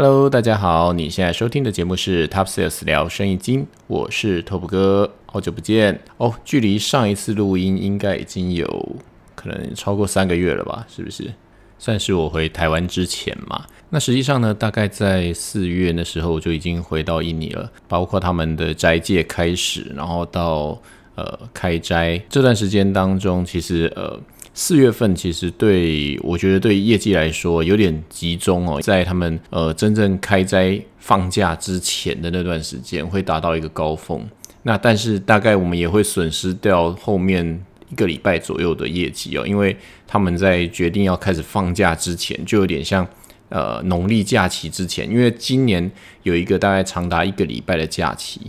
Hello，大家好，你现在收听的节目是 Top Sales 聊生意经，我是 Top 哥，好久不见哦，距离上一次录音应该已经有可能超过三个月了吧？是不是？算是我回台湾之前嘛？那实际上呢，大概在四月的时候我就已经回到印尼了，包括他们的斋戒开始，然后到呃开斋这段时间当中，其实呃。四月份其实对我觉得对业绩来说有点集中哦，在他们呃真正开斋放假之前的那段时间会达到一个高峰，那但是大概我们也会损失掉后面一个礼拜左右的业绩哦，因为他们在决定要开始放假之前，就有点像呃农历假期之前，因为今年有一个大概长达一个礼拜的假期。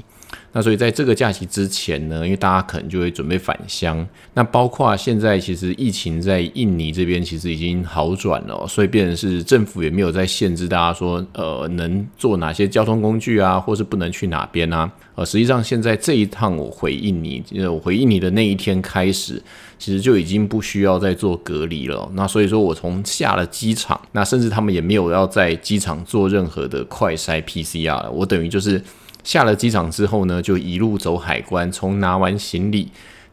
那所以在这个假期之前呢，因为大家可能就会准备返乡，那包括现在其实疫情在印尼这边其实已经好转了，所以变成是政府也没有在限制大家说，呃，能坐哪些交通工具啊，或是不能去哪边啊。呃，实际上现在这一趟我回印尼，呃，我回印尼的那一天开始，其实就已经不需要再做隔离了。那所以说我从下了机场，那甚至他们也没有要在机场做任何的快筛 PCR 了，我等于就是。下了机场之后呢，就一路走海关，从拿完行李，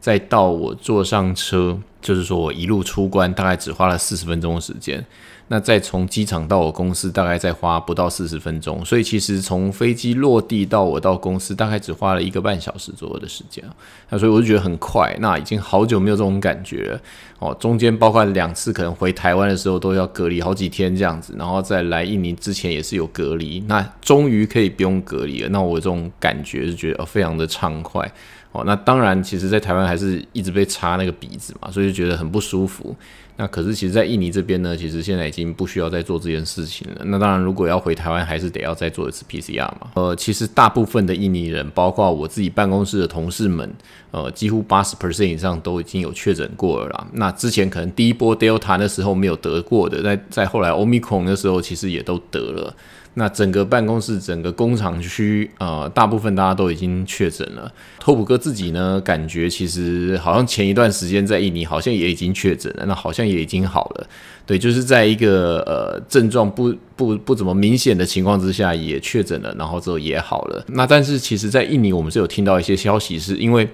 再到我坐上车，就是说我一路出关，大概只花了四十分钟的时间。那再从机场到我公司，大概再花不到四十分钟，所以其实从飞机落地到我到公司，大概只花了一个半小时左右的时间那所以我就觉得很快。那已经好久没有这种感觉哦。中间包括两次可能回台湾的时候都要隔离好几天这样子，然后再来印尼之前也是有隔离。那终于可以不用隔离了，那我这种感觉是觉得非常的畅快那当然，其实在台湾还是一直被插那个鼻子嘛，所以就觉得很不舒服。那可是，其实，在印尼这边呢，其实现在已经不需要再做这件事情了。那当然，如果要回台湾，还是得要再做一次 PCR 嘛。呃，其实大部分的印尼人，包括我自己办公室的同事们，呃，几乎八十 percent 以上都已经有确诊过了啦。那之前可能第一波 Delta 的时候没有得过的，在在后来 Omicron 的时候，其实也都得了。那整个办公室、整个工厂区，呃，大部分大家都已经确诊了。托普哥自己呢，感觉其实好像前一段时间在印尼好像也已经确诊了，那好像也已经好了。对，就是在一个呃症状不不不怎么明显的情况之下也确诊了，然后之后也好了。那但是其实，在印尼我们是有听到一些消息，是因为。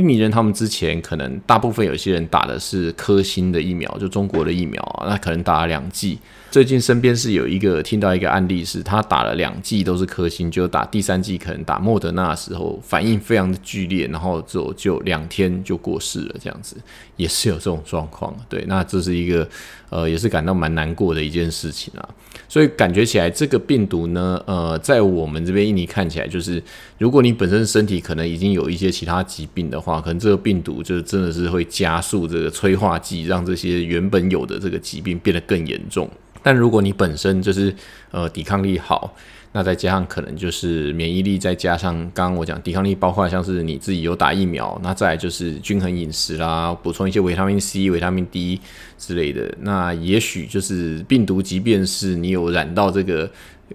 印尼人他们之前可能大部分有些人打的是科兴的疫苗，就中国的疫苗啊，那可能打了两剂。最近身边是有一个听到一个案例，是他打了两剂都是科兴，就打第三剂可能打莫德纳的时候反应非常的剧烈，然后就就两天就过世了，这样子也是有这种状况。对，那这是一个呃也是感到蛮难过的一件事情啊。所以感觉起来这个病毒呢，呃，在我们这边印尼看起来就是，如果你本身身体可能已经有一些其他疾病的话，可能这个病毒就真的是会加速这个催化剂，让这些原本有的这个疾病变得更严重。但如果你本身就是呃抵抗力好，那再加上可能就是免疫力，再加上刚刚我讲抵抗力，包括像是你自己有打疫苗，那再来就是均衡饮食啦，补充一些维他命 C、维他命 D 之类的，那也许就是病毒，即便是你有染到这个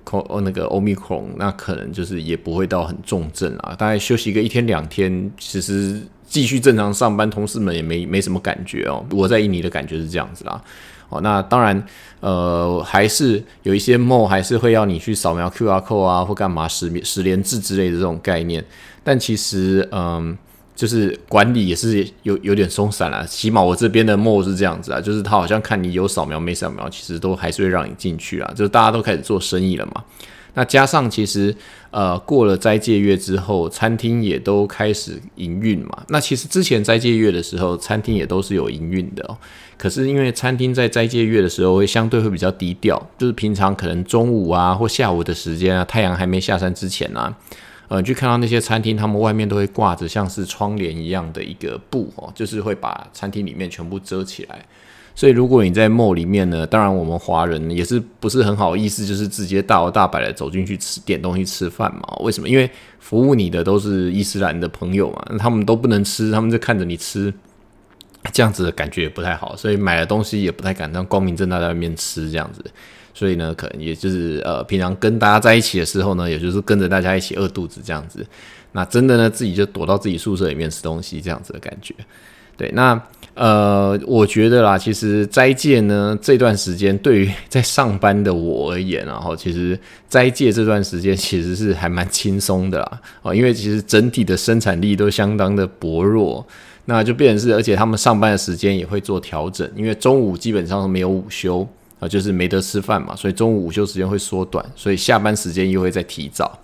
哦那个 Omicron，那可能就是也不会到很重症啊，大概休息个一天两天，其实继续正常上班，同事们也没没什么感觉哦。我在印尼的感觉是这样子啦。哦，那当然，呃，还是有一些 m 还是会要你去扫描 QR code 啊，或干嘛十十连制之类的这种概念。但其实，嗯，就是管理也是有有点松散了。起码我这边的 m 是这样子啊，就是他好像看你有扫描没扫描，其实都还是会让你进去啊。就是大家都开始做生意了嘛。那加上其实，呃，过了斋戒月之后，餐厅也都开始营运嘛。那其实之前斋戒月的时候，餐厅也都是有营运的哦。可是因为餐厅在斋戒月的时候会相对会比较低调，就是平常可能中午啊或下午的时间啊，太阳还没下山之前啊，呃，去看到那些餐厅，他们外面都会挂着像是窗帘一样的一个布哦，就是会把餐厅里面全部遮起来。所以如果你在穆里面呢，当然我们华人也是不是很好意思，就是直接大摇大摆的走进去吃点东西吃饭嘛？为什么？因为服务你的都是伊斯兰的朋友嘛，他们都不能吃，他们就看着你吃。这样子的感觉也不太好，所以买的东西也不太敢让光明正大在外面吃这样子，所以呢，可能也就是呃，平常跟大家在一起的时候呢，也就是跟着大家一起饿肚子这样子。那真的呢，自己就躲到自己宿舍里面吃东西这样子的感觉。对，那呃，我觉得啦，其实斋戒呢这段时间对于在上班的我而言，然后其实斋戒这段时间其实是还蛮轻松的啦，哦，因为其实整体的生产力都相当的薄弱。那就变成是，而且他们上班的时间也会做调整，因为中午基本上没有午休啊，就是没得吃饭嘛，所以中午午休时间会缩短，所以下班时间又会再提早。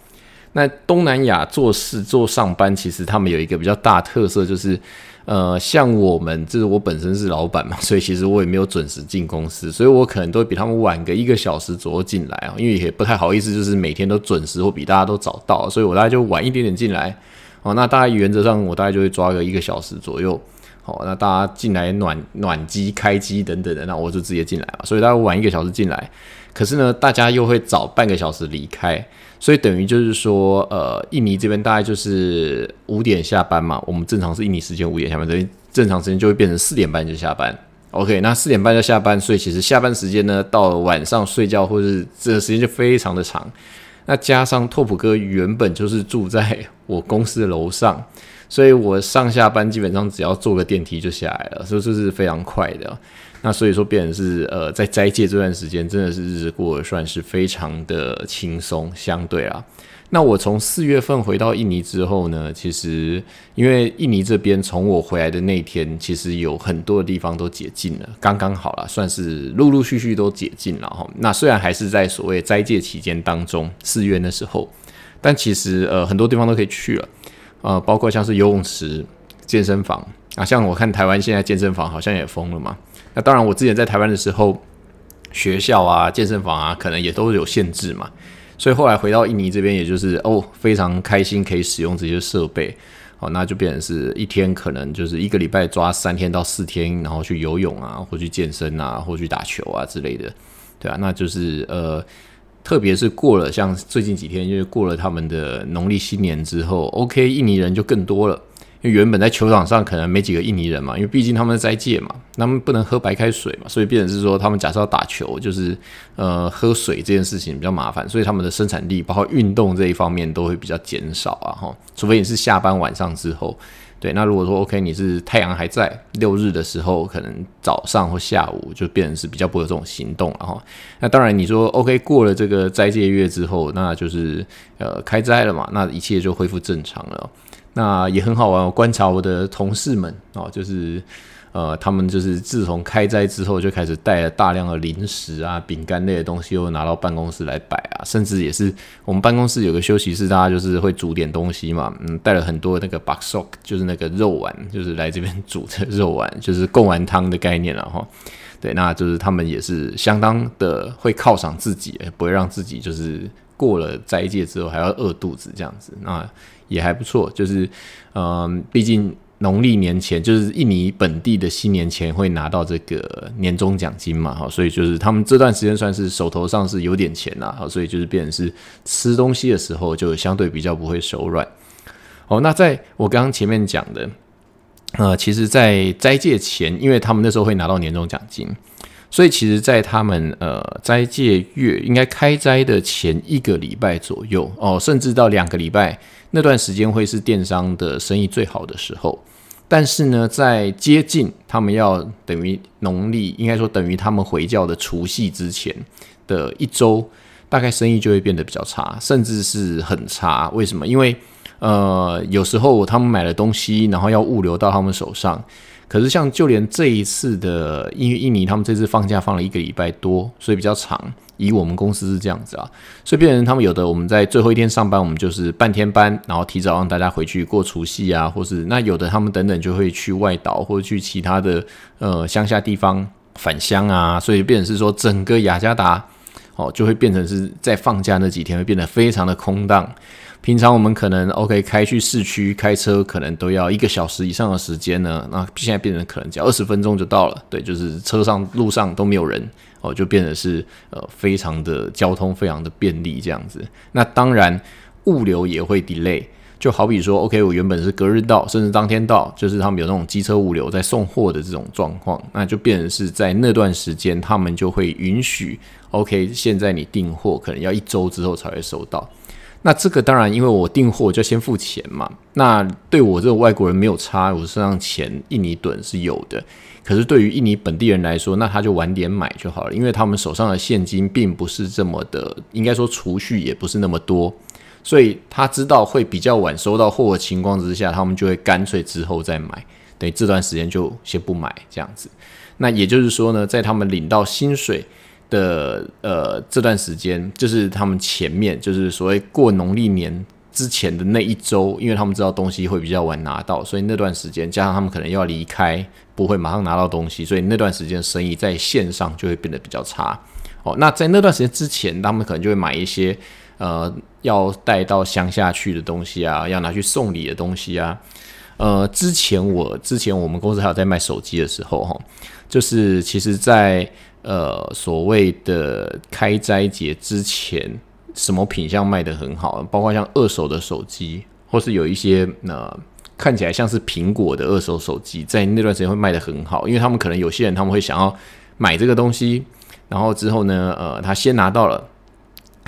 那东南亚做事做上班，其实他们有一个比较大特色，就是呃，像我们，就是我本身是老板嘛，所以其实我也没有准时进公司，所以我可能都会比他们晚个一个小时左右进来啊，因为也不太好意思，就是每天都准时或比大家都早到，所以我大概就晚一点点进来。哦，那大概原则上我大概就会抓个一个小时左右。好，那大家进来暖暖机、开机等等的，那我就直接进来嘛。所以大家晚一个小时进来，可是呢，大家又会早半个小时离开，所以等于就是说，呃，印尼这边大概就是五点下班嘛。我们正常是印尼时间五点下班，等于正常时间就会变成四点半就下班。OK，那四点半就下班，所以其实下班时间呢，到晚上睡觉或者是这个时间就非常的长。那加上拓普哥原本就是住在我公司的楼上，所以我上下班基本上只要坐个电梯就下来了，所以这是非常快的。那所以说，变成是呃，在斋戒这段时间，真的是日子过得算是非常的轻松，相对啊。那我从四月份回到印尼之后呢，其实因为印尼这边从我回来的那天，其实有很多的地方都解禁了，刚刚好了，算是陆陆续续都解禁了哈。那虽然还是在所谓斋戒期间当中，四月的时候，但其实呃很多地方都可以去了，呃，包括像是游泳池、健身房啊，像我看台湾现在健身房好像也封了嘛。那当然，我之前在台湾的时候，学校啊、健身房啊，可能也都有限制嘛。所以后来回到印尼这边，也就是哦，非常开心可以使用这些设备，哦，那就变成是一天可能就是一个礼拜抓三天到四天，然后去游泳啊，或去健身啊，或去打球啊之类的，对啊，那就是呃，特别是过了像最近几天，因为过了他们的农历新年之后，OK，印尼人就更多了。因为原本在球场上可能没几个印尼人嘛，因为毕竟他们在戒嘛，他们不能喝白开水嘛，所以变成是说他们假设要打球，就是呃喝水这件事情比较麻烦，所以他们的生产力包括运动这一方面都会比较减少啊哈，除非你是下班晚上之后，对，那如果说 OK 你是太阳还在六日的时候，可能早上或下午就变成是比较不会有这种行动了哈。那当然你说 OK 过了这个斋戒月之后，那就是呃开斋了嘛，那一切就恢复正常了。那也很好玩，我观察我的同事们哦，就是呃，他们就是自从开斋之后，就开始带了大量的零食啊、饼干类的东西，又拿到办公室来摆啊，甚至也是我们办公室有个休息室，大家就是会煮点东西嘛，嗯，带了很多那个 boxok，就是那个肉丸，就是来这边煮的肉丸，就是贡丸汤的概念了哈。对，那就是他们也是相当的会犒赏自己，不会让自己就是过了斋戒之后还要饿肚子这样子。那也还不错，就是，嗯，毕竟农历年前就是印尼本地的新年前会拿到这个年终奖金嘛，哈，所以就是他们这段时间算是手头上是有点钱啦，哈，所以就是变成是吃东西的时候就相对比较不会手软。哦，那在我刚刚前面讲的，呃，其实，在斋戒前，因为他们那时候会拿到年终奖金，所以其实，在他们呃斋戒月应该开斋的前一个礼拜左右，哦，甚至到两个礼拜。那段时间会是电商的生意最好的时候，但是呢，在接近他们要等于农历，应该说等于他们回教的除夕之前的一周，大概生意就会变得比较差，甚至是很差。为什么？因为呃，有时候他们买了东西，然后要物流到他们手上。可是像就连这一次的，因为印尼他们这次放假放了一个礼拜多，所以比较长。以我们公司是这样子啊，所以变成他们有的我们在最后一天上班，我们就是半天班，然后提早让大家回去过除夕啊，或是那有的他们等等就会去外岛或者去其他的呃乡下地方返乡啊，所以变成是说整个雅加达哦就会变成是在放假那几天会变得非常的空荡。平常我们可能 OK 开去市区开车可能都要一个小时以上的时间呢，那现在变成可能只要二十分钟就到了。对，就是车上路上都没有人哦，就变得是呃非常的交通非常的便利这样子。那当然物流也会 delay，就好比说 OK 我原本是隔日到，甚至当天到，就是他们有那种机车物流在送货的这种状况，那就变成是在那段时间他们就会允许 OK 现在你订货可能要一周之后才会收到。那这个当然，因为我订货就先付钱嘛。那对我这个外国人没有差，我身上钱印尼盾是有的。可是对于印尼本地人来说，那他就晚点买就好了，因为他们手上的现金并不是这么的，应该说储蓄也不是那么多，所以他知道会比较晚收到货的情况之下，他们就会干脆之后再买，等于这段时间就先不买这样子。那也就是说呢，在他们领到薪水。的呃这段时间，就是他们前面就是所谓过农历年之前的那一周，因为他们知道东西会比较晚拿到，所以那段时间加上他们可能要离开，不会马上拿到东西，所以那段时间生意在线上就会变得比较差。哦，那在那段时间之前，他们可能就会买一些呃要带到乡下去的东西啊，要拿去送礼的东西啊。呃，之前我之前我们公司还有在卖手机的时候，哈，就是其实，在呃，所谓的开斋节之前，什么品相卖的很好？包括像二手的手机，或是有一些呃看起来像是苹果的二手手机，在那段时间会卖的很好，因为他们可能有些人他们会想要买这个东西，然后之后呢，呃，他先拿到了，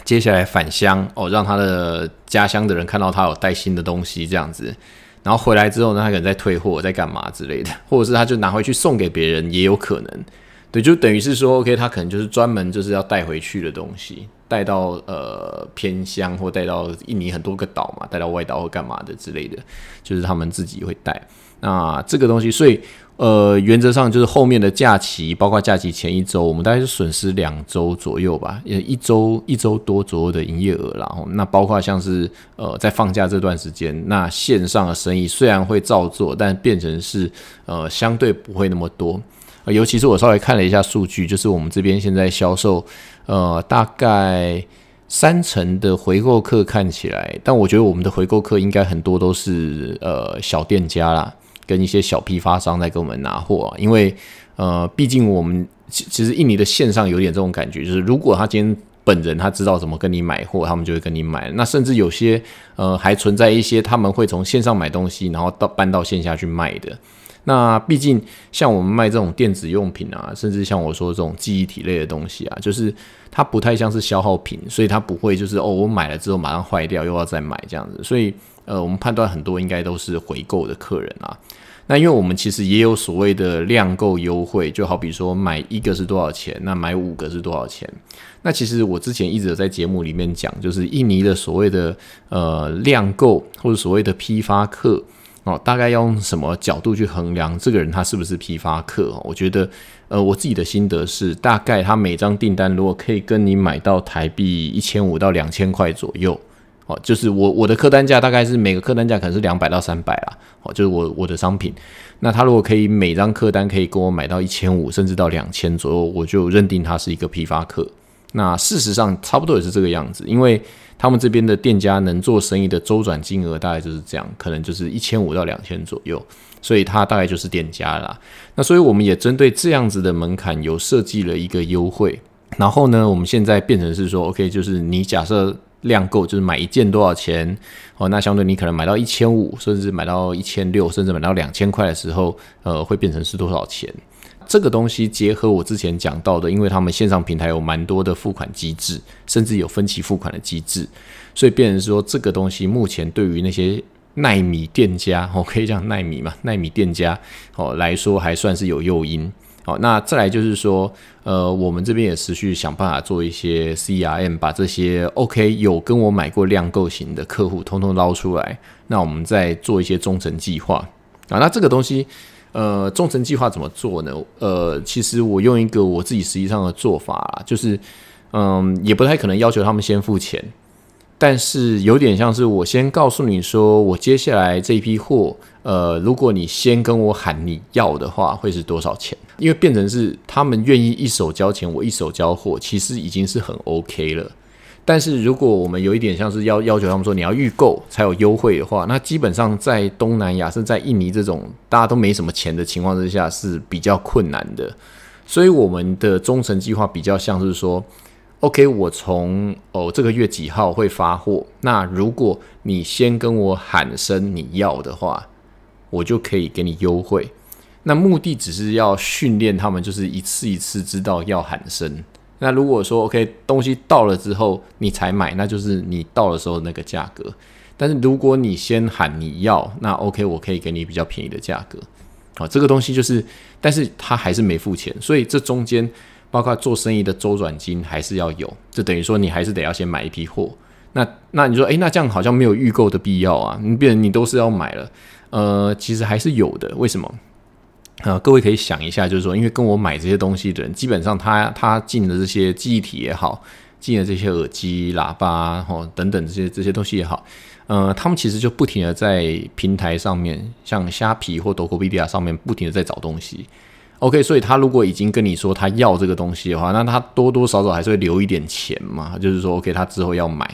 接下来返乡哦，让他的家乡的人看到他有带新的东西这样子，然后回来之后呢，他可能在退货，在干嘛之类的，或者是他就拿回去送给别人，也有可能。对，就等于是说，OK，他可能就是专门就是要带回去的东西，带到呃偏乡或带到印尼很多个岛嘛，带到外岛或干嘛的之类的，就是他们自己会带。那这个东西，所以呃，原则上就是后面的假期，包括假期前一周，我们大概是损失两周左右吧，也一周一周多左右的营业额。然后，那包括像是呃在放假这段时间，那线上的生意虽然会照做，但变成是呃相对不会那么多。尤其是我稍微看了一下数据，就是我们这边现在销售，呃，大概三成的回购客看起来，但我觉得我们的回购客应该很多都是呃小店家啦，跟一些小批发商在给我们拿货，因为呃，毕竟我们其其实印尼的线上有点这种感觉，就是如果他今天本人他知道怎么跟你买货，他们就会跟你买。那甚至有些呃还存在一些他们会从线上买东西，然后到搬到线下去卖的。那毕竟像我们卖这种电子用品啊，甚至像我说这种记忆体类的东西啊，就是它不太像是消耗品，所以它不会就是哦，我买了之后马上坏掉又要再买这样子。所以呃，我们判断很多应该都是回购的客人啊。那因为我们其实也有所谓的量购优惠，就好比说买一个是多少钱，那买五个是多少钱。那其实我之前一直有在节目里面讲，就是印尼的所谓的呃量购或者所谓的批发客。哦，大概要用什么角度去衡量这个人他是不是批发客？我觉得，呃，我自己的心得是，大概他每张订单如果可以跟你买到台币一千五到两千块左右，哦，就是我我的客单价大概是每个客单价可能是两百到三百啦，哦，就是我我的商品，那他如果可以每张客单可以跟我买到一千五甚至到两千左右，我就认定他是一个批发客。那事实上差不多也是这个样子，因为。他们这边的店家能做生意的周转金额大概就是这样，可能就是一千五到两千左右，所以它大概就是店家啦。那所以我们也针对这样子的门槛有设计了一个优惠。然后呢，我们现在变成是说，OK，就是你假设量够，就是买一件多少钱哦，那相对你可能买到一千五，甚至买到一千六，甚至买到两千块的时候，呃，会变成是多少钱？这个东西结合我之前讲到的，因为他们线上平台有蛮多的付款机制，甚至有分期付款的机制，所以变成说这个东西目前对于那些耐米店家，哦，可以讲耐米嘛，耐米店家哦来说还算是有诱因。好，那再来就是说，呃，我们这边也持续想办法做一些 CRM，把这些 OK 有跟我买过量购型的客户通通捞出来，那我们再做一些忠诚计划啊，那这个东西。呃，忠诚计划怎么做呢？呃，其实我用一个我自己实际上的做法，就是，嗯，也不太可能要求他们先付钱，但是有点像是我先告诉你说，我接下来这批货，呃，如果你先跟我喊你要的话，会是多少钱？因为变成是他们愿意一手交钱，我一手交货，其实已经是很 OK 了。但是如果我们有一点像是要要求他们说你要预购才有优惠的话，那基本上在东南亚，甚至在印尼这种大家都没什么钱的情况之下是比较困难的。所以我们的忠诚计划比较像是说，OK，我从哦这个月几号会发货，那如果你先跟我喊声你要的话，我就可以给你优惠。那目的只是要训练他们，就是一次一次知道要喊声。那如果说 OK 东西到了之后你才买，那就是你到的时候那个价格。但是如果你先喊你要，那 OK 我可以给你比较便宜的价格。好，这个东西就是，但是他还是没付钱，所以这中间包括做生意的周转金还是要有，就等于说你还是得要先买一批货。那那你说，诶，那这样好像没有预购的必要啊？你变你都是要买了，呃，其实还是有的。为什么？呃，各位可以想一下，就是说，因为跟我买这些东西的人，基本上他他进的这些记忆体也好，进的这些耳机、喇叭哦等等这些这些东西也好，呃，他们其实就不停的在平台上面，像虾皮或多 d 比 a 上面不停的在找东西。OK，所以他如果已经跟你说他要这个东西的话，那他多多少少还是会留一点钱嘛，就是说 OK，他之后要买。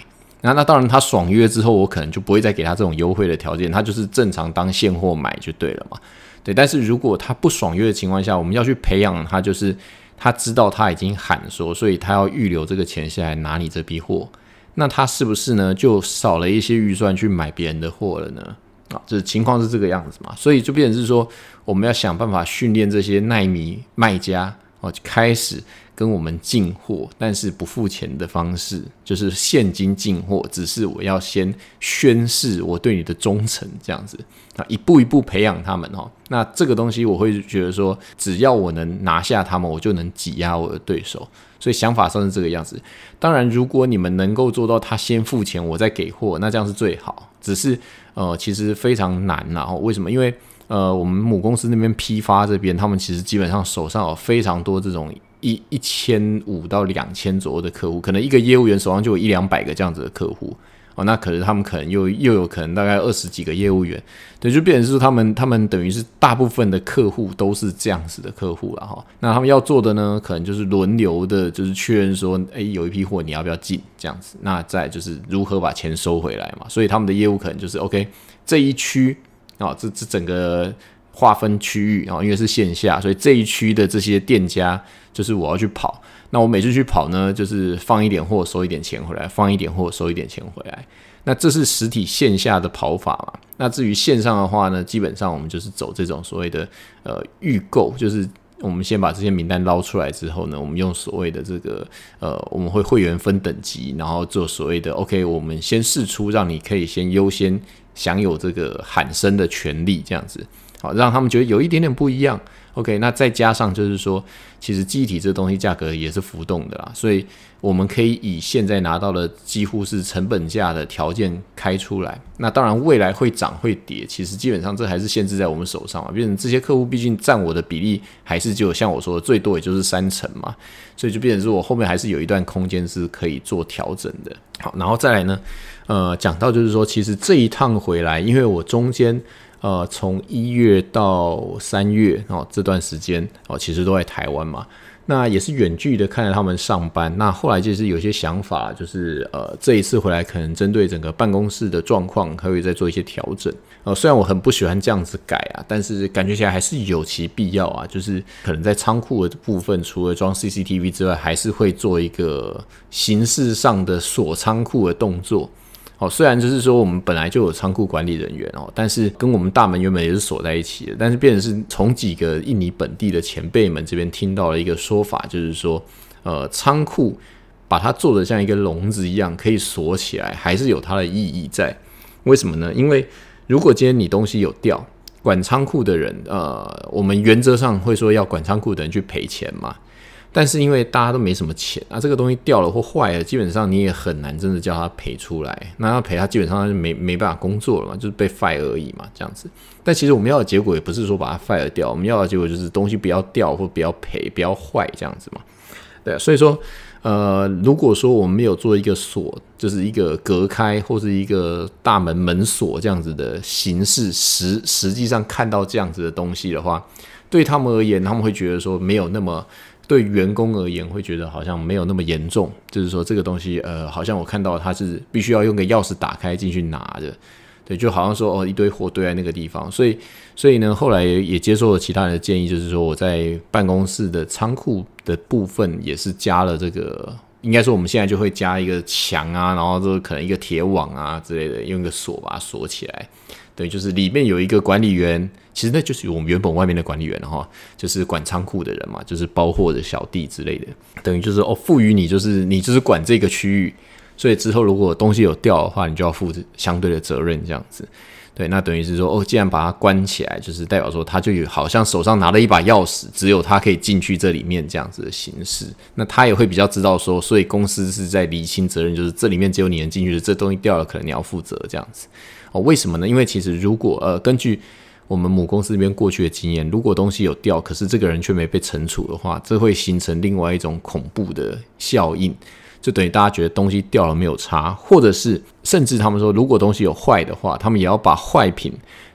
那那当然，他爽约之后，我可能就不会再给他这种优惠的条件，他就是正常当现货买就对了嘛。对，但是如果他不爽约的情况下，我们要去培养他，就是他知道他已经喊说，所以他要预留这个钱下来拿你这批货，那他是不是呢就少了一些预算去买别人的货了呢？啊，这情况是这个样子嘛，所以就变成是说，我们要想办法训练这些耐米卖家哦，开始。跟我们进货，但是不付钱的方式，就是现金进货。只是我要先宣誓我对你的忠诚，这样子啊，一步一步培养他们哦。那这个东西我会觉得说，只要我能拿下他们，我就能挤压我的对手。所以想法上是这个样子。当然，如果你们能够做到他先付钱，我再给货，那这样是最好。只是呃，其实非常难然后。为什么？因为呃，我们母公司那边批发这边，他们其实基本上手上有非常多这种。一一千五到两千左右的客户，可能一个业务员手上就有一两百个这样子的客户哦，那可能他们可能又又有可能大概二十几个业务员，对，就变成是他们他们等于是大部分的客户都是这样子的客户了哈。那他们要做的呢，可能就是轮流的，就是确认说，诶，有一批货你要不要进这样子，那再就是如何把钱收回来嘛。所以他们的业务可能就是 OK 这一区啊，这这整个。划分区域啊，因为是线下，所以这一区的这些店家就是我要去跑。那我每次去跑呢，就是放一点货收一点钱回来，放一点货收一点钱回来。那这是实体线下的跑法嘛？那至于线上的话呢，基本上我们就是走这种所谓的呃预购，就是我们先把这些名单捞出来之后呢，我们用所谓的这个呃，我们会会员分等级，然后做所谓的 OK，我们先试出，让你可以先优先享有这个喊声的权利，这样子。好，让他们觉得有一点点不一样。OK，那再加上就是说，其实记忆体这东西价格也是浮动的啦，所以我们可以以现在拿到的几乎是成本价的条件开出来。那当然未来会涨会跌，其实基本上这还是限制在我们手上嘛。毕竟这些客户毕竟占我的比例还是就像我说的最多也就是三成嘛，所以就变成说我后面还是有一段空间是可以做调整的。好，然后再来呢，呃，讲到就是说，其实这一趟回来，因为我中间。呃，从一月到三月哦，这段时间哦，其实都在台湾嘛。那也是远距的看着他们上班。那后来就是有些想法，就是呃，这一次回来可能针对整个办公室的状况，可以再做一些调整。呃，虽然我很不喜欢这样子改啊，但是感觉起来还是有其必要啊。就是可能在仓库的部分，除了装 CCTV 之外，还是会做一个形式上的锁仓库的动作。哦，虽然就是说我们本来就有仓库管理人员哦，但是跟我们大门原本也是锁在一起的。但是变成是从几个印尼本地的前辈们这边听到了一个说法，就是说，呃，仓库把它做的像一个笼子一样，可以锁起来，还是有它的意义在。为什么呢？因为如果今天你东西有掉，管仓库的人，呃，我们原则上会说要管仓库的人去赔钱嘛。但是因为大家都没什么钱啊，这个东西掉了或坏了，基本上你也很难真的叫他赔出来。那他赔，他基本上就没没办法工作了嘛，就是被 fire 而已嘛，这样子。但其实我们要的结果也不是说把它 fire 掉，我们要的结果就是东西不要掉或不要赔，不要坏这样子嘛。对，所以说，呃，如果说我们没有做一个锁，就是一个隔开或是一个大门门锁这样子的形式，实实际上看到这样子的东西的话，对他们而言，他们会觉得说没有那么。对员工而言，会觉得好像没有那么严重，就是说这个东西，呃，好像我看到它是必须要用个钥匙打开进去拿的，对，就好像说哦，一堆货堆在那个地方，所以，所以呢，后来也接受了其他人的建议，就是说我在办公室的仓库的部分也是加了这个应该说我们现在就会加一个墙啊，然后就可能一个铁网啊之类的，用一个锁把它锁起来。对，就是里面有一个管理员，其实那就是我们原本外面的管理员哈，就是管仓库的人嘛，就是包货的小弟之类的。等于就是哦，赋予你就是你就是管这个区域，所以之后如果东西有掉的话，你就要负相对的责任这样子。对，那等于是说哦，既然把它关起来，就是代表说他就有好像手上拿了一把钥匙，只有他可以进去这里面这样子的形式。那他也会比较知道说，所以公司是在理清责任，就是这里面只有你能进去的，这东西掉了可能你要负责这样子。哦，为什么呢？因为其实如果呃，根据我们母公司这边过去的经验，如果东西有掉，可是这个人却没被惩处的话，这会形成另外一种恐怖的效应，就等于大家觉得东西掉了没有差，或者是甚至他们说，如果东西有坏的话，他们也要把坏品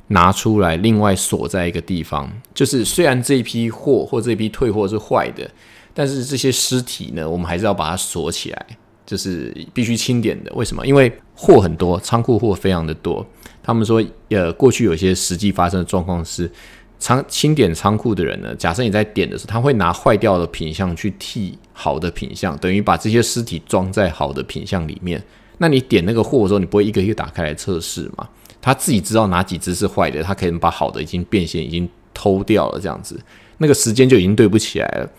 拿出来，另外锁在一个地方。就是虽然这一批货或这批退货是坏的，但是这些尸体呢，我们还是要把它锁起来。就是必须清点的，为什么？因为货很多，仓库货非常的多。他们说，呃，过去有些实际发生的状况是，仓清点仓库的人呢，假设你在点的时候，他会拿坏掉的品相去替好的品相，等于把这些尸体装在好的品相里面。那你点那个货的时候，你不会一个一个打开来测试嘛？他自己知道哪几只是坏的，他可以把好的已经变现，已经偷掉了，这样子，那个时间就已经对不起来了。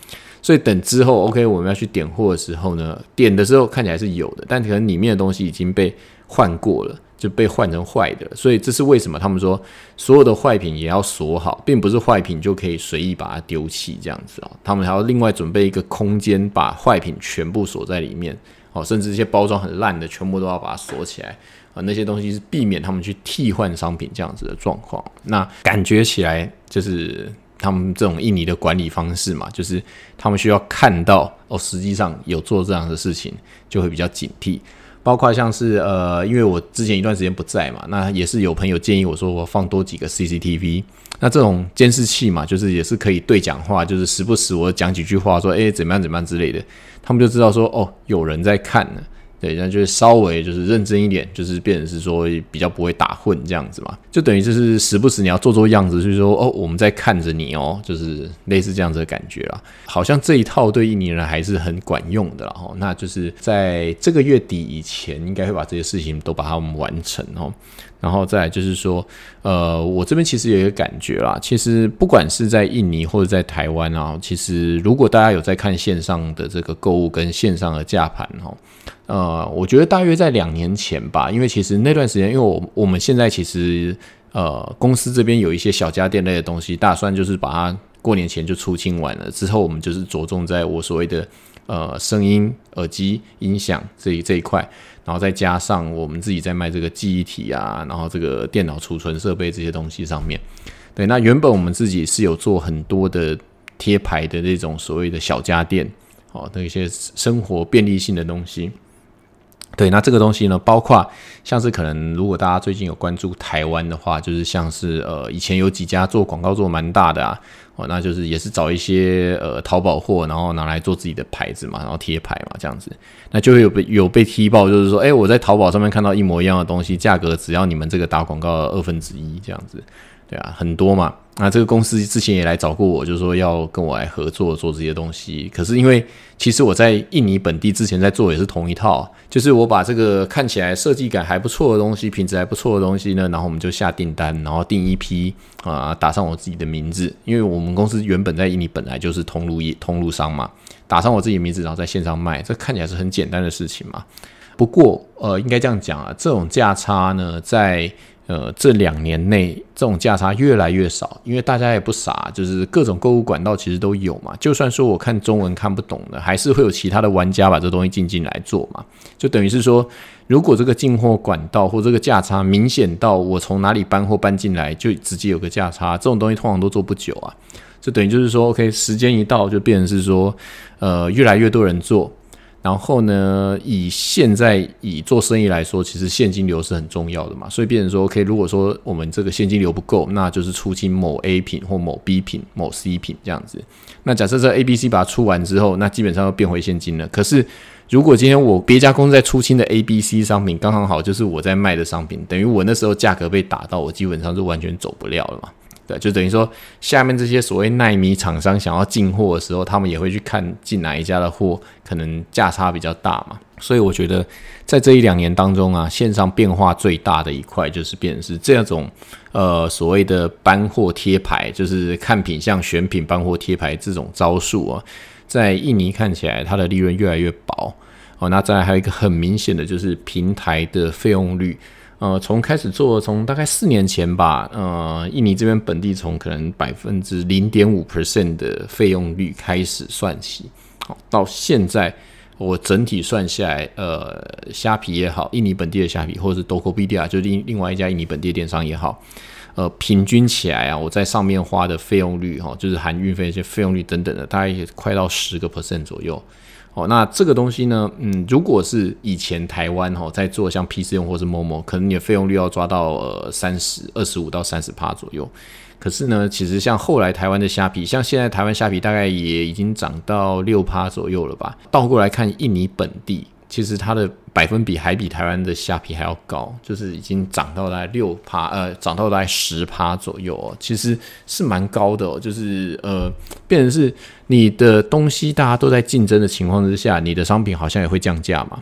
所以等之后，OK，我们要去点货的时候呢，点的时候看起来是有的，但可能里面的东西已经被换过了，就被换成坏的。所以这是为什么他们说所有的坏品也要锁好，并不是坏品就可以随意把它丢弃这样子啊。他们还要另外准备一个空间，把坏品全部锁在里面哦，甚至一些包装很烂的，全部都要把它锁起来啊。那些东西是避免他们去替换商品这样子的状况。那感觉起来就是。他们这种印尼的管理方式嘛，就是他们需要看到哦，实际上有做这样的事情，就会比较警惕。包括像是呃，因为我之前一段时间不在嘛，那也是有朋友建议我说我放多几个 CCTV，那这种监视器嘛，就是也是可以对讲话，就是时不时我讲几句话说，哎，怎么样怎么样之类的，他们就知道说哦，有人在看呢。对，那就是稍微就是认真一点，就是变成是说比较不会打混这样子嘛，就等于就是时不时你要做做样子，就是说哦，我们在看着你哦，就是类似这样子的感觉啦。好像这一套对印尼人还是很管用的哦。那就是在这个月底以前，应该会把这些事情都把它们完成哦。然后再就是说，呃，我这边其实有一个感觉啦，其实不管是在印尼或者在台湾啊，其实如果大家有在看线上的这个购物跟线上的价盘哈。呃，我觉得大约在两年前吧，因为其实那段时间，因为我我们现在其实呃公司这边有一些小家电类的东西，打算就是把它过年前就出清完了，之后我们就是着重在我所谓的呃声音耳机音响这一这一块，然后再加上我们自己在卖这个记忆体啊，然后这个电脑储存设备这些东西上面。对，那原本我们自己是有做很多的贴牌的那种所谓的小家电，哦那些生活便利性的东西。对，那这个东西呢，包括像是可能，如果大家最近有关注台湾的话，就是像是呃，以前有几家做广告做蛮大的啊，哦，那就是也是找一些呃淘宝货，然后拿来做自己的牌子嘛，然后贴牌嘛，这样子，那就会有被有被踢爆，就是说，哎，我在淘宝上面看到一模一样的东西，价格只要你们这个打广告的二分之一这样子，对啊，很多嘛。那这个公司之前也来找过我，就是说要跟我来合作做这些东西。可是因为其实我在印尼本地之前在做也是同一套，就是我把这个看起来设计感还不错的东西、品质还不错的东西呢，然后我们就下订单，然后订一批啊，打上我自己的名字。因为我们公司原本在印尼本来就是通路通路商嘛，打上我自己名字，然后在线上卖，这看起来是很简单的事情嘛。不过呃，应该这样讲啊，这种价差呢，在呃，这两年内这种价差越来越少，因为大家也不傻，就是各种购物管道其实都有嘛。就算说我看中文看不懂的，还是会有其他的玩家把这东西进进来做嘛。就等于是说，如果这个进货管道或这个价差明显到我从哪里搬货搬进来就直接有个价差，这种东西通常都做不久啊。就等于就是说，OK，时间一到就变成是说，呃，越来越多人做。然后呢，以现在以做生意来说，其实现金流是很重要的嘛。所以变成说，OK，如果说我们这个现金流不够，那就是出清某 A 品或某 B 品、某 C 品这样子。那假设这 A、B、C 把它出完之后，那基本上要变回现金了。可是如果今天我别家公司在出清的 A、B、C 商品，刚刚好就是我在卖的商品，等于我那时候价格被打到，我基本上是完全走不了了嘛。对，就等于说下面这些所谓耐米厂商想要进货的时候，他们也会去看进哪一家的货可能价差比较大嘛。所以我觉得在这一两年当中啊，线上变化最大的一块就是变成是这种呃所谓的搬货贴牌，就是看品相选品搬货贴牌这种招数啊，在印尼看起来它的利润越来越薄哦。那再来还有一个很明显的就是平台的费用率。呃，从开始做，从大概四年前吧，呃，印尼这边本地从可能百分之零点五 percent 的费用率开始算起，好，到现在我整体算下来，呃，虾皮也好，印尼本地的虾皮，或者是 Dokopedia，就另另外一家印尼本地的电商也好，呃，平均起来啊，我在上面花的费用率，哈，就是含运费一些费用率等等的，大概也快到十个 percent 左右。哦，那这个东西呢，嗯，如果是以前台湾哈在做像 PC 用或是某某，可能你的费用率要抓到呃三十二十五到三十趴左右。可是呢，其实像后来台湾的虾皮，像现在台湾虾皮大概也已经涨到六趴左右了吧。倒过来看印尼本地。其实它的百分比还比台湾的虾皮还要高，就是已经涨到大概六趴，呃，涨到大概十趴左右哦，其实是蛮高的哦。就是呃，变成是你的东西大家都在竞争的情况之下，你的商品好像也会降价嘛。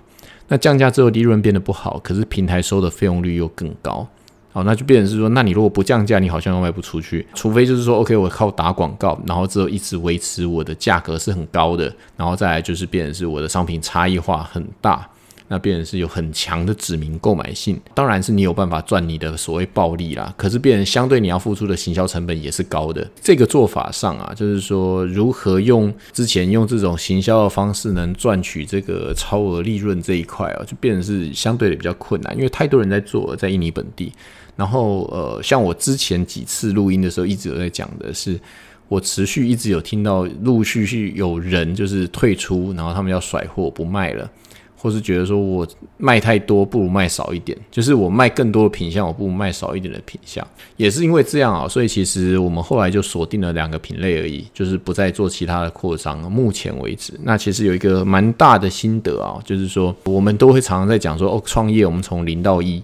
那降价之后利润变得不好，可是平台收的费用率又更高。好，那就变成是说，那你如果不降价，你好像又卖不出去。除非就是说，OK，我靠打广告，然后之后一直维持我的价格是很高的，然后再来就是变成是我的商品差异化很大，那变成是有很强的指名购买性。当然是你有办法赚你的所谓暴利啦，可是变成相对你要付出的行销成本也是高的。这个做法上啊，就是说如何用之前用这种行销的方式能赚取这个超额利润这一块啊，就变成是相对的比较困难，因为太多人在做，在印尼本地。然后，呃，像我之前几次录音的时候，一直有在讲的是，我持续一直有听到陆续续有人就是退出，然后他们要甩货不卖了，或是觉得说我卖太多，不如卖少一点，就是我卖更多的品相，我不如卖少一点的品相。也是因为这样啊，所以其实我们后来就锁定了两个品类而已，就是不再做其他的扩张。目前为止，那其实有一个蛮大的心得啊，就是说我们都会常常在讲说，哦，创业我们从零到一。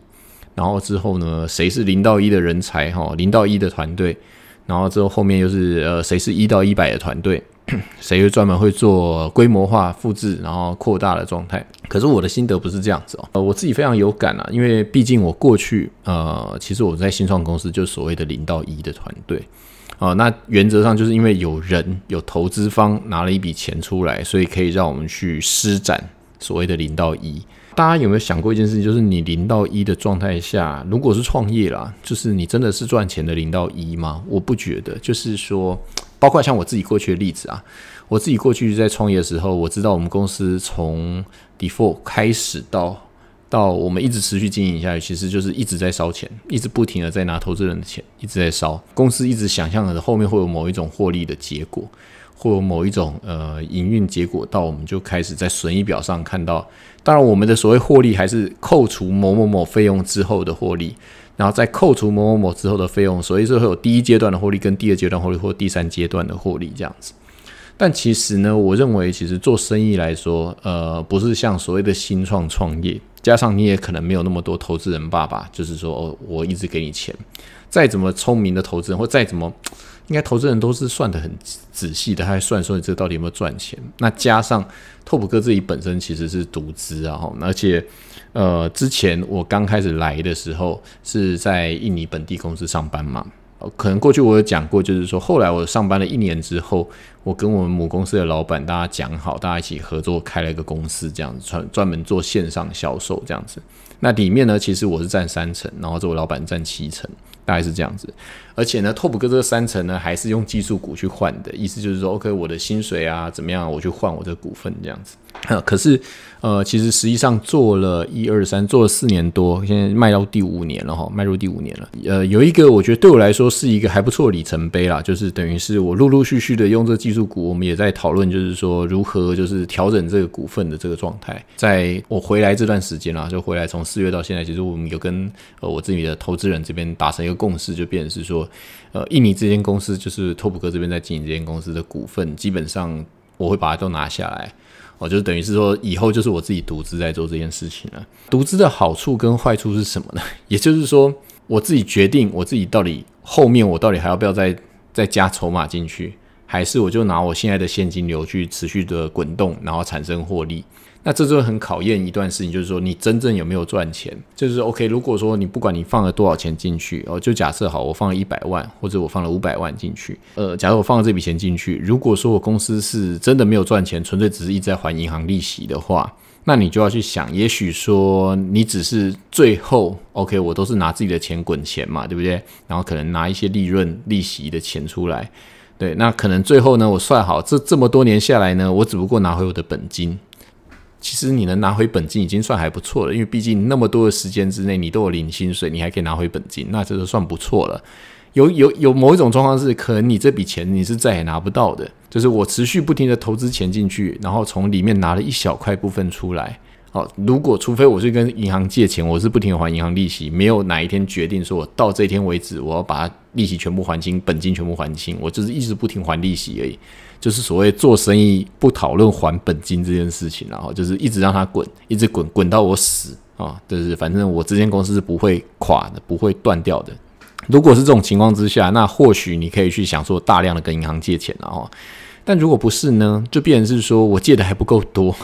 然后之后呢？谁是零到一的人才？哈，零到一的团队。然后之后后面又是呃，谁是一到一百的团队？谁又专门会做规模化复制，然后扩大的状态？可是我的心得不是这样子哦。呃，我自己非常有感啊，因为毕竟我过去呃，其实我在新创公司就所谓的零到一的团队啊。那原则上就是因为有人有投资方拿了一笔钱出来，所以可以让我们去施展所谓的零到一。大家有没有想过一件事情？就是你零到一的状态下，如果是创业啦，就是你真的是赚钱的零到一吗？我不觉得。就是说，包括像我自己过去的例子啊，我自己过去在创业的时候，我知道我们公司从 default 开始到到我们一直持续经营下去，其实就是一直在烧钱，一直不停的在拿投资人的钱，一直在烧。公司一直想象的后面会有某一种获利的结果。或某一种呃营运结果，到我们就开始在损益表上看到。当然，我们的所谓获利还是扣除某某某费用之后的获利，然后再扣除某某某之后的费用，所以是会有第一阶段的获利、跟第二阶段获利或第三阶段的获利这样子。但其实呢，我认为其实做生意来说，呃，不是像所谓的新创创业，加上你也可能没有那么多投资人爸爸，就是说哦，我一直给你钱，再怎么聪明的投资人或再怎么。应该投资人都是算得很仔细的，他还算说你这到底有没有赚钱。那加上拓普哥自己本身其实是独资啊，而且呃，之前我刚开始来的时候是在印尼本地公司上班嘛。可能过去我有讲过，就是说后来我上班了一年之后，我跟我们母公司的老板大家讲好，大家一起合作开了一个公司，这样子专专门做线上销售这样子。那里面呢，其实我是占三成，然后这位老板占七成。大概是这样子，而且呢，拓普哥这三层呢，还是用技术股去换的，意思就是说，OK，我的薪水啊怎么样，我去换我这股份这样子。可是，呃，其实实际上做了一二三，做了四年多，现在迈到第五年了哈，迈入第五年了。呃，有一个我觉得对我来说是一个还不错的里程碑啦，就是等于是我陆陆续续的用这个技术股，我们也在讨论，就是说如何就是调整这个股份的这个状态。在我回来这段时间啦，就回来从四月到现在，其实我们有跟呃我自己的投资人这边达成一个共识，就变成是说，呃，印尼这间公司就是托普哥这边在经营这间公司的股份，基本上我会把它都拿下来。哦，就等于是说，以后就是我自己独资在做这件事情了。独资的好处跟坏处是什么呢？也就是说，我自己决定，我自己到底后面我到底还要不要再再加筹码进去，还是我就拿我现在的现金流去持续的滚动，然后产生获利。那这就很考验一段事情，就是说你真正有没有赚钱。就是 OK，如果说你不管你放了多少钱进去，哦，就假设好，我放了一百万，或者我放了五百万进去，呃，假如我放了这笔钱进去，如果说我公司是真的没有赚钱，纯粹只是一直在还银行利息的话，那你就要去想，也许说你只是最后 OK，我都是拿自己的钱滚钱嘛，对不对？然后可能拿一些利润、利息的钱出来，对，那可能最后呢，我算好这这么多年下来呢，我只不过拿回我的本金。其实你能拿回本金已经算还不错了，因为毕竟那么多的时间之内你都有领薪水，你还可以拿回本金，那这就算不错了。有有有某一种状况是，可能你这笔钱你是再也拿不到的，就是我持续不停的投资钱进去，然后从里面拿了一小块部分出来。好，如果除非我是跟银行借钱，我是不停还银行利息，没有哪一天决定说我到这天为止，我要把利息全部还清，本金全部还清，我就是一直不停还利息而已，就是所谓做生意不讨论还本金这件事情，然后就是一直让它滚，一直滚滚到我死啊，就是反正我这间公司是不会垮的，不会断掉的。如果是这种情况之下，那或许你可以去想说大量的跟银行借钱了哈，但如果不是呢，就变成是说我借的还不够多。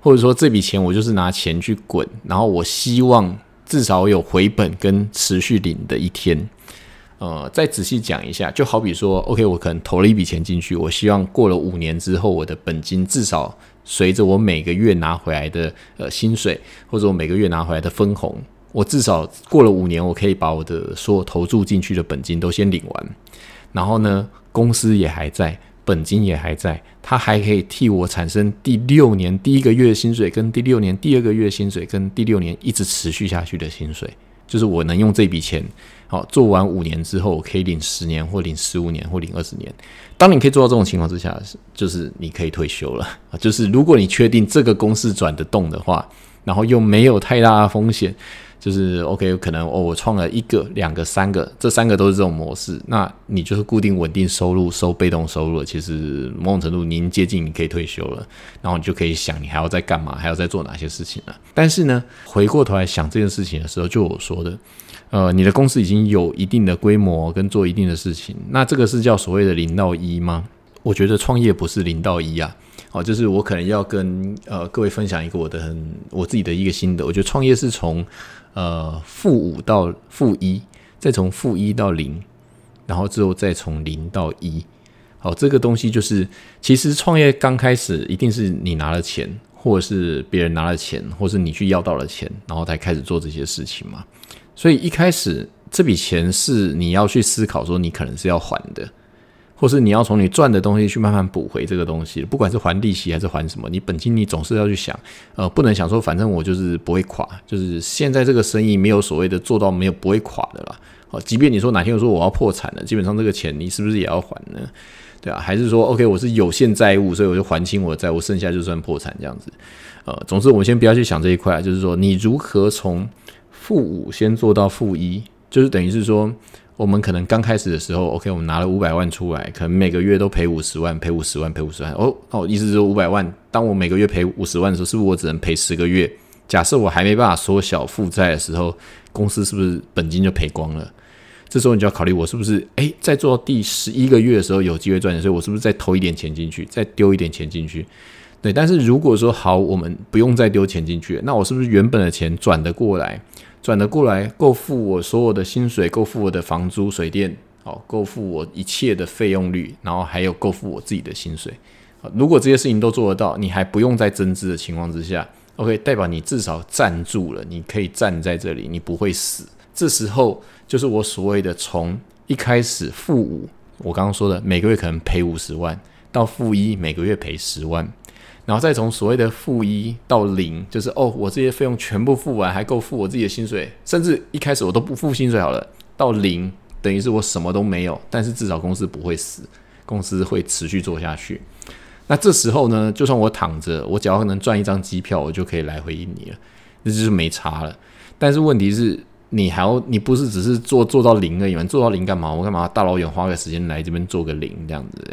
或者说这笔钱我就是拿钱去滚，然后我希望至少有回本跟持续领的一天。呃，再仔细讲一下，就好比说，OK，我可能投了一笔钱进去，我希望过了五年之后，我的本金至少随着我每个月拿回来的呃薪水，或者我每个月拿回来的分红，我至少过了五年，我可以把我的所有投注进去的本金都先领完，然后呢，公司也还在。本金也还在，它还可以替我产生第六年第一个月薪水，跟第六年第二个月薪水，跟第六年一直持续下去的薪水，就是我能用这笔钱，好做完五年之后，可以领十年，或领十五年，或领二十年。当你可以做到这种情况之下，就是你可以退休了。就是如果你确定这个公式转得动的话，然后又没有太大的风险。就是 OK，可能哦，我创了一个、两个、三个，这三个都是这种模式，那你就是固定稳定收入，收被动收入了。其实某种程度，您接近你可以退休了，然后你就可以想，你还要再干嘛，还要再做哪些事情了。但是呢，回过头来想这件事情的时候，就我说的，呃，你的公司已经有一定的规模跟做一定的事情，那这个是叫所谓的零到一吗？我觉得创业不是零到一啊。好，就是我可能要跟呃各位分享一个我的很我自己的一个心得，我觉得创业是从。呃，负五到负一，再从负一到零，然后之后再从零到一。好，这个东西就是，其实创业刚开始一定是你拿了钱，或者是别人拿了钱，或是你去要到了钱，然后才开始做这些事情嘛。所以一开始这笔钱是你要去思考说，你可能是要还的。或是你要从你赚的东西去慢慢补回这个东西，不管是还利息还是还什么，你本金你总是要去想，呃，不能想说反正我就是不会垮，就是现在这个生意没有所谓的做到没有不会垮的啦。好，即便你说哪天我说我要破产了，基本上这个钱你是不是也要还呢？对啊，还是说 OK 我是有限债务，所以我就还清我的债务，剩下就算破产这样子。呃，总之我们先不要去想这一块，就是说你如何从负五先做到负一，就是等于是说。我们可能刚开始的时候，OK，我们拿了五百万出来，可能每个月都赔五十万，赔五十万，赔五十万。哦，哦，意思是五百万，当我每个月赔五十万的时候，是不是我只能赔十个月？假设我还没办法缩小负债的时候，公司是不是本金就赔光了？这时候你就要考虑，我是不是诶，在做到第十一个月的时候有机会赚钱，所以我是不是再投一点钱进去，再丢一点钱进去？对，但是如果说好，我们不用再丢钱进去，那我是不是原本的钱转得过来？转得过来，够付我所有的薪水，够付我的房租、水电，好，够付我一切的费用率，然后还有够付我自己的薪水。如果这些事情都做得到，你还不用再增资的情况之下，OK，代表你至少站住了，你可以站在这里，你不会死。这时候就是我所谓的从一开始负五，我刚刚说的每个月可能赔五十万，到负一每个月赔十万。然后再从所谓的负一到零，就是哦，我这些费用全部付完，还够付我自己的薪水，甚至一开始我都不付薪水好了。到零等于是我什么都没有，但是至少公司不会死，公司会持续做下去。那这时候呢，就算我躺着，我只要能赚一张机票，我就可以来回印尼了，这就是没差了。但是问题是，你还要你不是只是做做到零而已吗？做到零干嘛？我干嘛大老远花个时间来这边做个零这样子？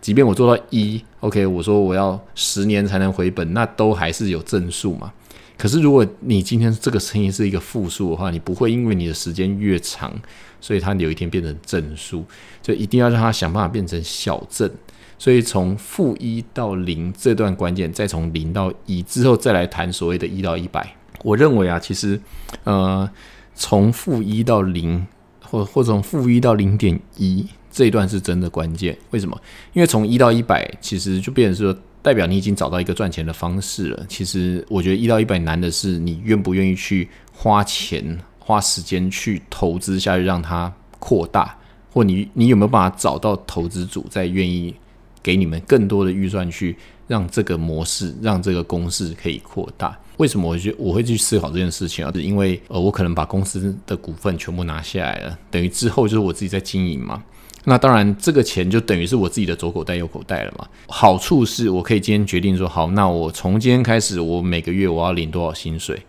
即便我做到一，OK，我说我要十年才能回本，那都还是有正数嘛。可是如果你今天这个生意是一个负数的话，你不会因为你的时间越长，所以它有一天变成正数，就一定要让它想办法变成小正。所以从负一到零这段关键，再从零到一之后再来谈所谓的一到一百。我认为啊，其实呃，从负一到零，或或从负一到零点一这一段是真的关键。为什么？因为从一到一百，其实就变成说，代表你已经找到一个赚钱的方式了。其实我觉得一到一百难的是你愿不愿意去花钱、花时间去投资下去，让它扩大，或你你有没有办法找到投资组在愿意。给你们更多的预算去让这个模式、让这个公式可以扩大。为什么我觉我会去思考这件事情啊？是因为呃，我可能把公司的股份全部拿下来了，等于之后就是我自己在经营嘛。那当然，这个钱就等于是我自己的左口袋、右口袋了嘛。好处是我可以今天决定说，好，那我从今天开始，我每个月我要领多少薪水。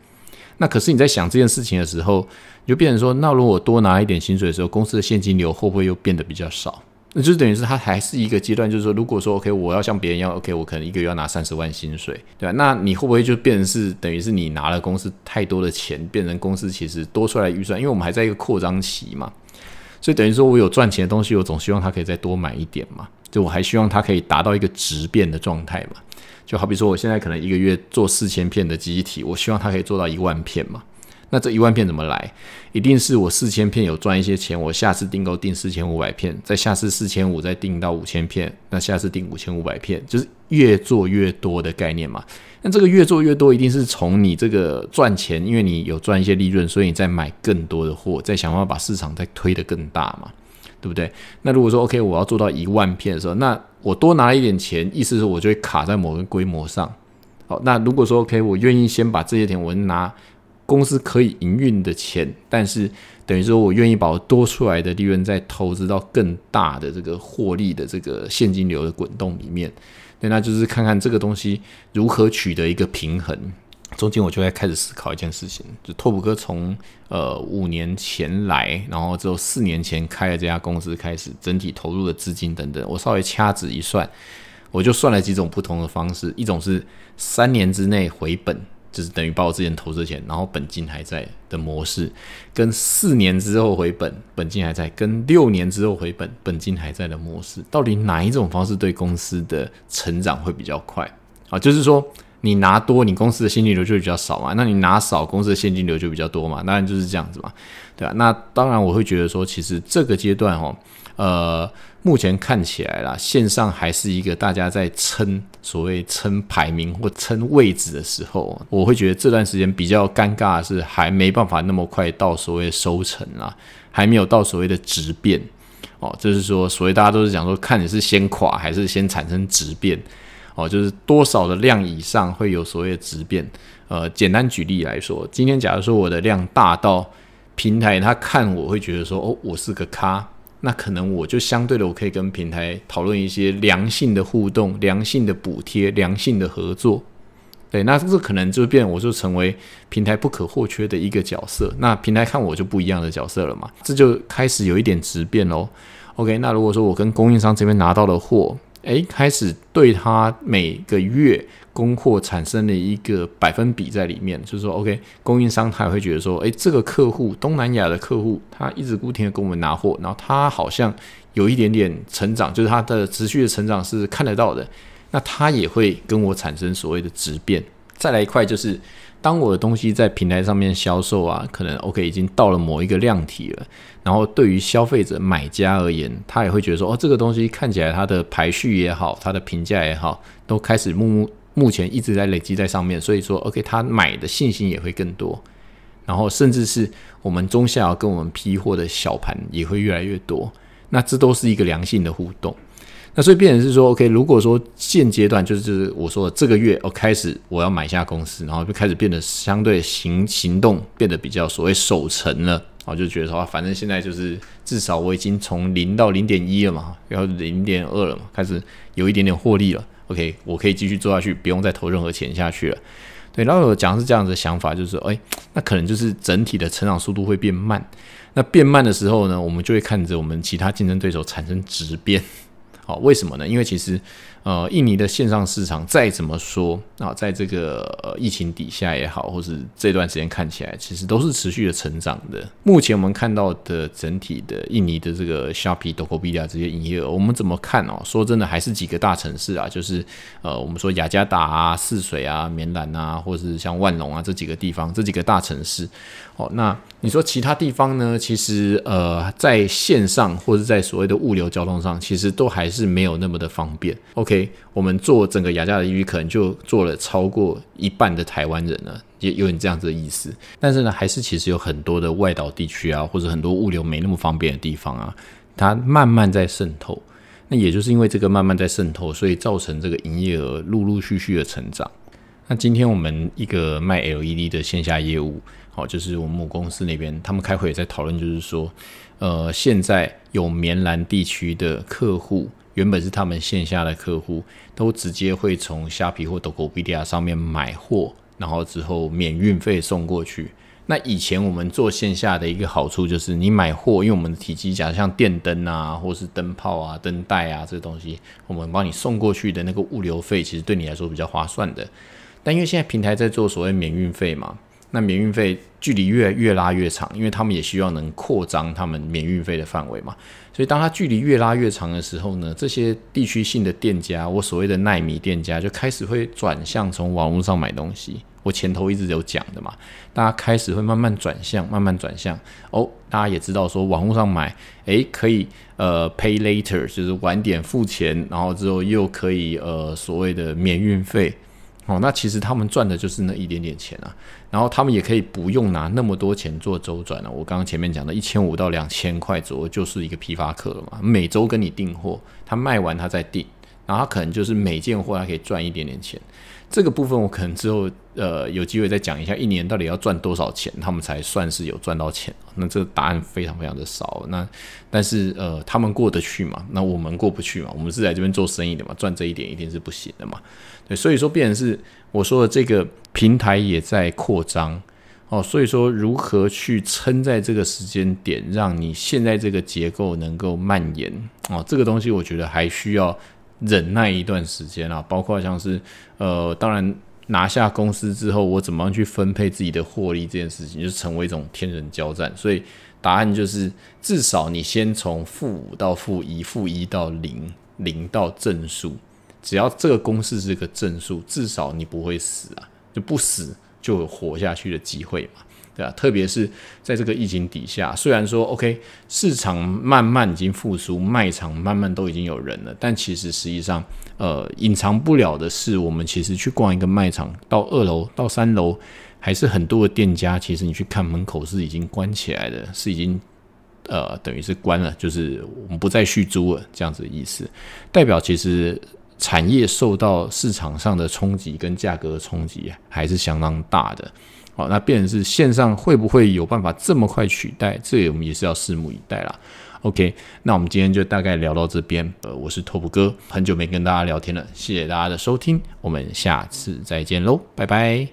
那可是你在想这件事情的时候，就变成说，那如果我多拿一点薪水的时候，公司的现金流会不会又变得比较少？那就等于是它还是一个阶段，就是说，如果说 OK，我要像别人一样 OK，我可能一个月要拿三十万薪水，对吧？那你会不会就变成是等于是你拿了公司太多的钱，变成公司其实多出来预算？因为我们还在一个扩张期嘛，所以等于说我有赚钱的东西，我总希望他可以再多买一点嘛，就我还希望它可以达到一个质变的状态嘛。就好比说，我现在可能一个月做四千片的机体，我希望它可以做到一万片嘛。那这一万片怎么来？一定是我四千片有赚一些钱，我下次订购订四千五百片，再下次四千五再订到五千片，那下次订五千五百片，就是越做越多的概念嘛。那这个越做越多，一定是从你这个赚钱，因为你有赚一些利润，所以你再买更多的货，再想办法把市场再推得更大嘛，对不对？那如果说 OK，我要做到一万片的时候，那我多拿一点钱，意思是我就会卡在某个规模上。好，那如果说 OK，我愿意先把这些钱我拿。公司可以营运的钱，但是等于说我愿意把我多出来的利润再投资到更大的这个获利的这个现金流的滚动里面，对，那就是看看这个东西如何取得一个平衡。中间我就在开始思考一件事情，就拓普哥从呃五年前来，然后之后四年前开了这家公司，开始整体投入的资金等等，我稍微掐指一算，我就算了几种不同的方式，一种是三年之内回本。就是等于把我之前投资的钱，然后本金还在的模式，跟四年之后回本，本金还在，跟六年之后回本，本金还在的模式，到底哪一种方式对公司的成长会比较快？啊，就是说你拿多，你公司的现金流就比较少嘛，那你拿少，公司的现金流就比较多嘛，当然就是这样子嘛，对吧？那当然我会觉得说，其实这个阶段哦，呃。目前看起来啦，线上还是一个大家在称所谓称排名或称位置的时候，我会觉得这段时间比较尴尬的是还没办法那么快到所谓收成啊，还没有到所谓的质变哦，就是说所谓大家都是讲说看你是先垮还是先产生质变哦，就是多少的量以上会有所谓的质变。呃，简单举例来说，今天假如说我的量大到平台他看我会觉得说哦，我是个咖。那可能我就相对的，我可以跟平台讨论一些良性的互动、良性的补贴、良性的合作。对，那这可能就变，我就成为平台不可或缺的一个角色。那平台看我就不一样的角色了嘛，这就开始有一点质变喽。OK，那如果说我跟供应商这边拿到了货，诶，开始对他每个月供货产生了一个百分比在里面，就是说，OK，供应商他也会觉得说，诶，这个客户东南亚的客户，他一直不停的跟我们拿货，然后他好像有一点点成长，就是他的持续的成长是看得到的，那他也会跟我产生所谓的质变。再来一块就是。当我的东西在平台上面销售啊，可能 OK 已经到了某一个量体了，然后对于消费者买家而言，他也会觉得说，哦，这个东西看起来它的排序也好，它的评价也好，都开始目目前一直在累积在上面，所以说 OK 他买的信心也会更多，然后甚至是我们中下游跟我们批货的小盘也会越来越多，那这都是一个良性的互动。那所以变成是说，OK，如果说现阶段就是就是我说这个月我开始我要买下公司，然后就开始变得相对行行动变得比较所谓守成了，我就觉得说，反正现在就是至少我已经从零到零点一了嘛，然后零点二了嘛，开始有一点点获利了，OK，我可以继续做下去，不用再投任何钱下去了。对，然后我讲是这样子的想法，就是说，哎，那可能就是整体的成长速度会变慢。那变慢的时候呢，我们就会看着我们其他竞争对手产生质变。为什么呢？因为其实，呃，印尼的线上市场再怎么说啊，在这个疫情底下也好，或是这段时间看起来，其实都是持续的成长的。目前我们看到的整体的印尼的这个 Shopee、Tokopedia 这些营业额，我们怎么看哦？说真的，还是几个大城市啊，就是呃，我们说雅加达啊、泗水啊、棉兰啊，或是像万隆啊这几个地方，这几个大城市。哦，那你说其他地方呢？其实呃，在线上或者在所谓的物流交通上，其实都还是没有那么的方便。OK，OK，我们做整个雅加达地区，可能就做了超过一半的台湾人了，也有点这样子的意思。但是呢，还是其实有很多的外岛地区啊，或者很多物流没那么方便的地方啊，它慢慢在渗透。那也就是因为这个慢慢在渗透，所以造成这个营业额陆陆续续的成长。那今天我们一个卖 LED 的线下业务。好，就是我们母公司那边，他们开会也在讨论，就是说，呃，现在有棉兰地区的客户，原本是他们线下的客户，都直接会从虾皮或斗狗 B D R 上面买货，然后之后免运费送过去。那以前我们做线下的一个好处就是，你买货，因为我们的体积假如，像电灯啊，或是灯泡啊、灯带啊这些东西，我们帮你送过去的那个物流费，其实对你来说比较划算的。但因为现在平台在做所谓免运费嘛。那免运费距离越越拉越长，因为他们也希望能扩张他们免运费的范围嘛。所以当它距离越拉越长的时候呢，这些地区性的店家，我所谓的耐米店家就开始会转向从网络上买东西。我前头一直有讲的嘛，大家开始会慢慢转向，慢慢转向。哦，大家也知道说网络上买，诶，可以呃 pay later，就是晚点付钱，然后之后又可以呃所谓的免运费。哦，那其实他们赚的就是那一点点钱啊，然后他们也可以不用拿那么多钱做周转了。我刚刚前面讲的一千五到两千块左右就是一个批发客了嘛，每周跟你订货，他卖完他再订，然后他可能就是每件货他可以赚一点点钱。这个部分我可能之后呃有机会再讲一下，一年到底要赚多少钱，他们才算是有赚到钱。那这个答案非常非常的少。那但是呃他们过得去嘛？那我们过不去嘛？我们是在这边做生意的嘛，赚这一点一定是不行的嘛。对，所以说变成是我说的这个平台也在扩张哦。所以说如何去撑在这个时间点，让你现在这个结构能够蔓延哦，这个东西我觉得还需要。忍耐一段时间啊，包括像是呃，当然拿下公司之后，我怎么样去分配自己的获利这件事情，就成为一种天人交战。所以答案就是，至少你先从负五到负一，负一到零，零到正数，只要这个公式是个正数，至少你不会死啊，就不死就有活下去的机会嘛。对啊，特别是在这个疫情底下，虽然说 OK 市场慢慢已经复苏，卖场慢慢都已经有人了，但其实实际上，呃，隐藏不了的是，我们其实去逛一个卖场，到二楼到三楼，还是很多的店家，其实你去看门口是已经关起来的，是已经呃等于是关了，就是我们不再续租了这样子的意思，代表其实产业受到市场上的冲击跟价格的冲击还是相当大的。好，那变成是线上会不会有办法这么快取代？这我们也是要拭目以待啦。OK，那我们今天就大概聊到这边。呃，我是拓普哥，很久没跟大家聊天了，谢谢大家的收听，我们下次再见喽，拜拜。